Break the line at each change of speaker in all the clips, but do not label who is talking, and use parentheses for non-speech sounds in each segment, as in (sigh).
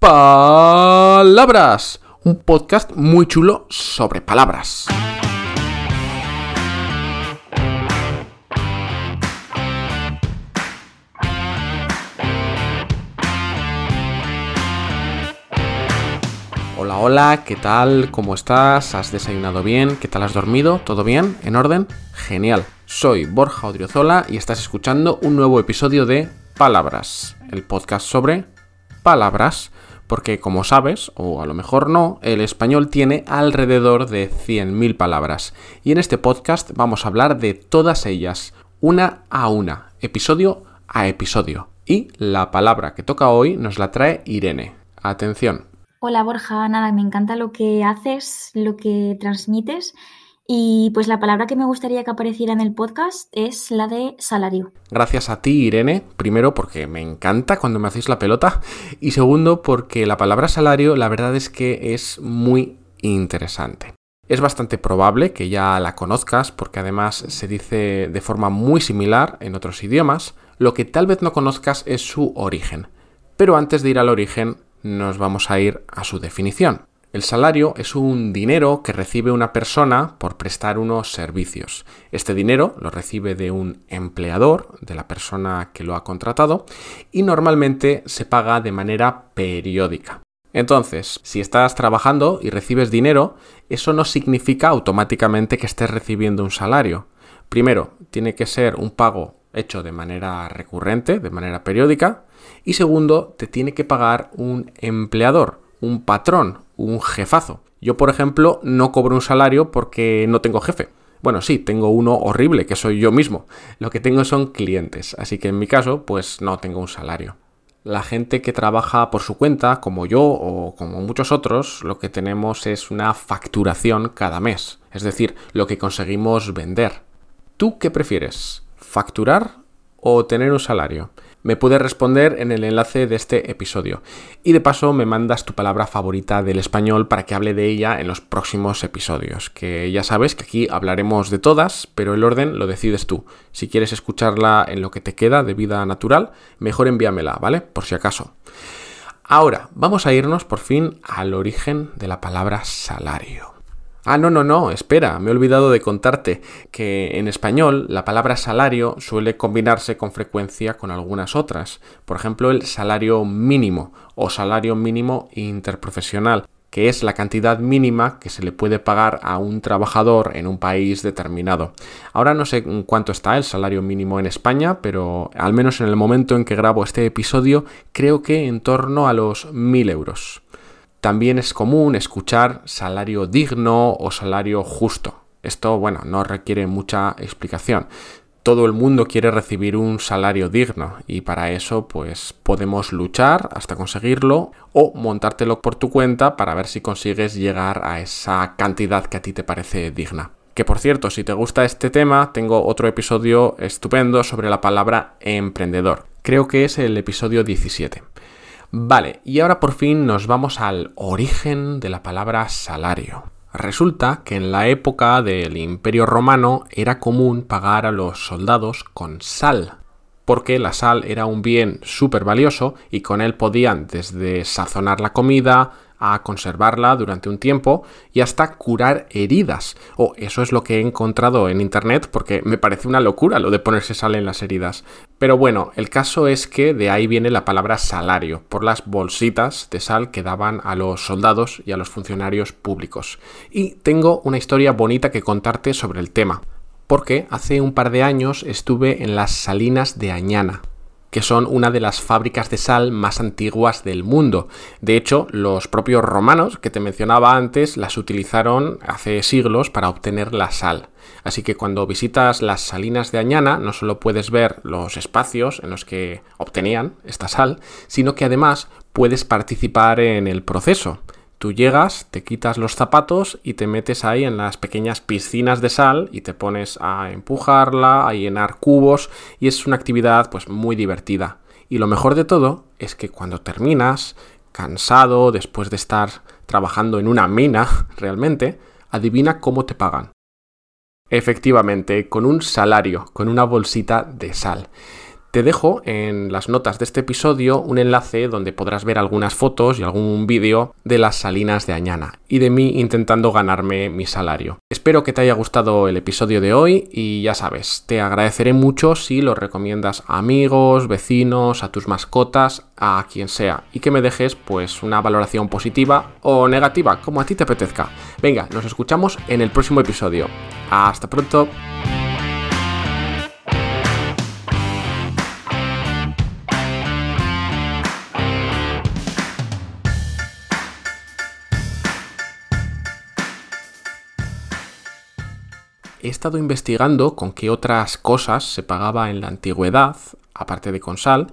Palabras, un podcast muy chulo sobre palabras. Hola, hola, ¿qué tal? ¿Cómo estás? ¿Has desayunado bien? ¿Qué tal has dormido? ¿Todo bien? ¿En orden? Genial. Soy Borja Odriozola y estás escuchando un nuevo episodio de Palabras, el podcast sobre palabras, porque como sabes, o a lo mejor no, el español tiene alrededor de 100.000 palabras. Y en este podcast vamos a hablar de todas ellas, una a una, episodio a episodio. Y la palabra que toca hoy nos la trae Irene. Atención.
Hola Borja, nada, me encanta lo que haces, lo que transmites y pues la palabra que me gustaría que apareciera en el podcast es la de salario.
Gracias a ti, Irene. Primero porque me encanta cuando me hacéis la pelota. Y segundo porque la palabra salario la verdad es que es muy interesante. Es bastante probable que ya la conozcas porque además se dice de forma muy similar en otros idiomas. Lo que tal vez no conozcas es su origen. Pero antes de ir al origen, nos vamos a ir a su definición. El salario es un dinero que recibe una persona por prestar unos servicios. Este dinero lo recibe de un empleador, de la persona que lo ha contratado, y normalmente se paga de manera periódica. Entonces, si estás trabajando y recibes dinero, eso no significa automáticamente que estés recibiendo un salario. Primero, tiene que ser un pago hecho de manera recurrente, de manera periódica, y segundo, te tiene que pagar un empleador, un patrón, un jefazo. Yo, por ejemplo, no cobro un salario porque no tengo jefe. Bueno, sí, tengo uno horrible, que soy yo mismo. Lo que tengo son clientes, así que en mi caso, pues no tengo un salario. La gente que trabaja por su cuenta, como yo o como muchos otros, lo que tenemos es una facturación cada mes, es decir, lo que conseguimos vender. ¿Tú qué prefieres? ¿Facturar o tener un salario? Me puedes responder en el enlace de este episodio. Y de paso me mandas tu palabra favorita del español para que hable de ella en los próximos episodios. Que ya sabes que aquí hablaremos de todas, pero el orden lo decides tú. Si quieres escucharla en lo que te queda de vida natural, mejor envíamela, ¿vale? Por si acaso. Ahora, vamos a irnos por fin al origen de la palabra salario. Ah, no, no, no, espera, me he olvidado de contarte que en español la palabra salario suele combinarse con frecuencia con algunas otras. Por ejemplo, el salario mínimo o salario mínimo interprofesional, que es la cantidad mínima que se le puede pagar a un trabajador en un país determinado. Ahora no sé cuánto está el salario mínimo en España, pero al menos en el momento en que grabo este episodio, creo que en torno a los 1000 euros. También es común escuchar salario digno o salario justo. Esto, bueno, no requiere mucha explicación. Todo el mundo quiere recibir un salario digno y para eso pues podemos luchar hasta conseguirlo o montártelo por tu cuenta para ver si consigues llegar a esa cantidad que a ti te parece digna. Que por cierto, si te gusta este tema, tengo otro episodio estupendo sobre la palabra emprendedor. Creo que es el episodio 17. Vale, y ahora por fin nos vamos al origen de la palabra salario. Resulta que en la época del Imperio Romano era común pagar a los soldados con sal, porque la sal era un bien súper valioso y con él podían desde sazonar la comida, a conservarla durante un tiempo y hasta curar heridas. O eso es lo que he encontrado en internet porque me parece una locura lo de ponerse sal en las heridas. Pero bueno, el caso es que de ahí viene la palabra salario, por las bolsitas de sal que daban a los soldados y a los funcionarios públicos. Y tengo una historia bonita que contarte sobre el tema porque hace un par de años estuve en las salinas de Añana, que son una de las fábricas de sal más antiguas del mundo. De hecho, los propios romanos que te mencionaba antes las utilizaron hace siglos para obtener la sal. Así que cuando visitas las salinas de Añana no solo puedes ver los espacios en los que obtenían esta sal, sino que además puedes participar en el proceso. Tú llegas, te quitas los zapatos y te metes ahí en las pequeñas piscinas de sal y te pones a empujarla, a llenar cubos y es una actividad pues muy divertida. Y lo mejor de todo es que cuando terminas, cansado, después de estar trabajando en una mina (laughs) realmente, adivina cómo te pagan. Efectivamente, con un salario, con una bolsita de sal Te dejo en las notas de este episodio un enlace donde podrás ver algunas fotos y algún vídeo de las salinas de Añana y de mí intentando ganarme mi salario. Espero que te haya gustado el episodio de hoy y ya sabes, te agradeceré mucho si lo recomiendas a amigos, vecinos, a tus mascotas, a quien sea y que me dejes pues una valoración positiva o negativa, como a ti te apetezca. Venga, nos escuchamos en el próximo episodio. Hasta pronto. He estado investigando con qué otras cosas se pagaba en la antigüedad, aparte de con sal,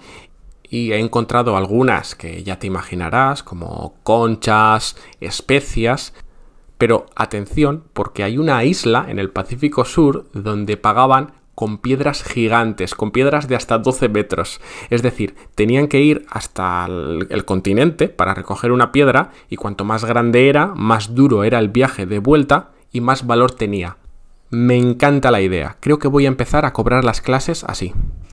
y he encontrado algunas que ya te imaginarás, como conchas, especias, pero atención, porque hay una isla en el Pacífico Sur donde pagaban con piedras gigantes, con piedras de hasta 12 metros. Es decir, tenían que ir hasta el, el, continente para recoger una piedra y cuanto más grande era, más duro era el viaje de vuelta y más valor tenía. Me encanta la idea. Creo que voy a empezar a cobrar las clases así.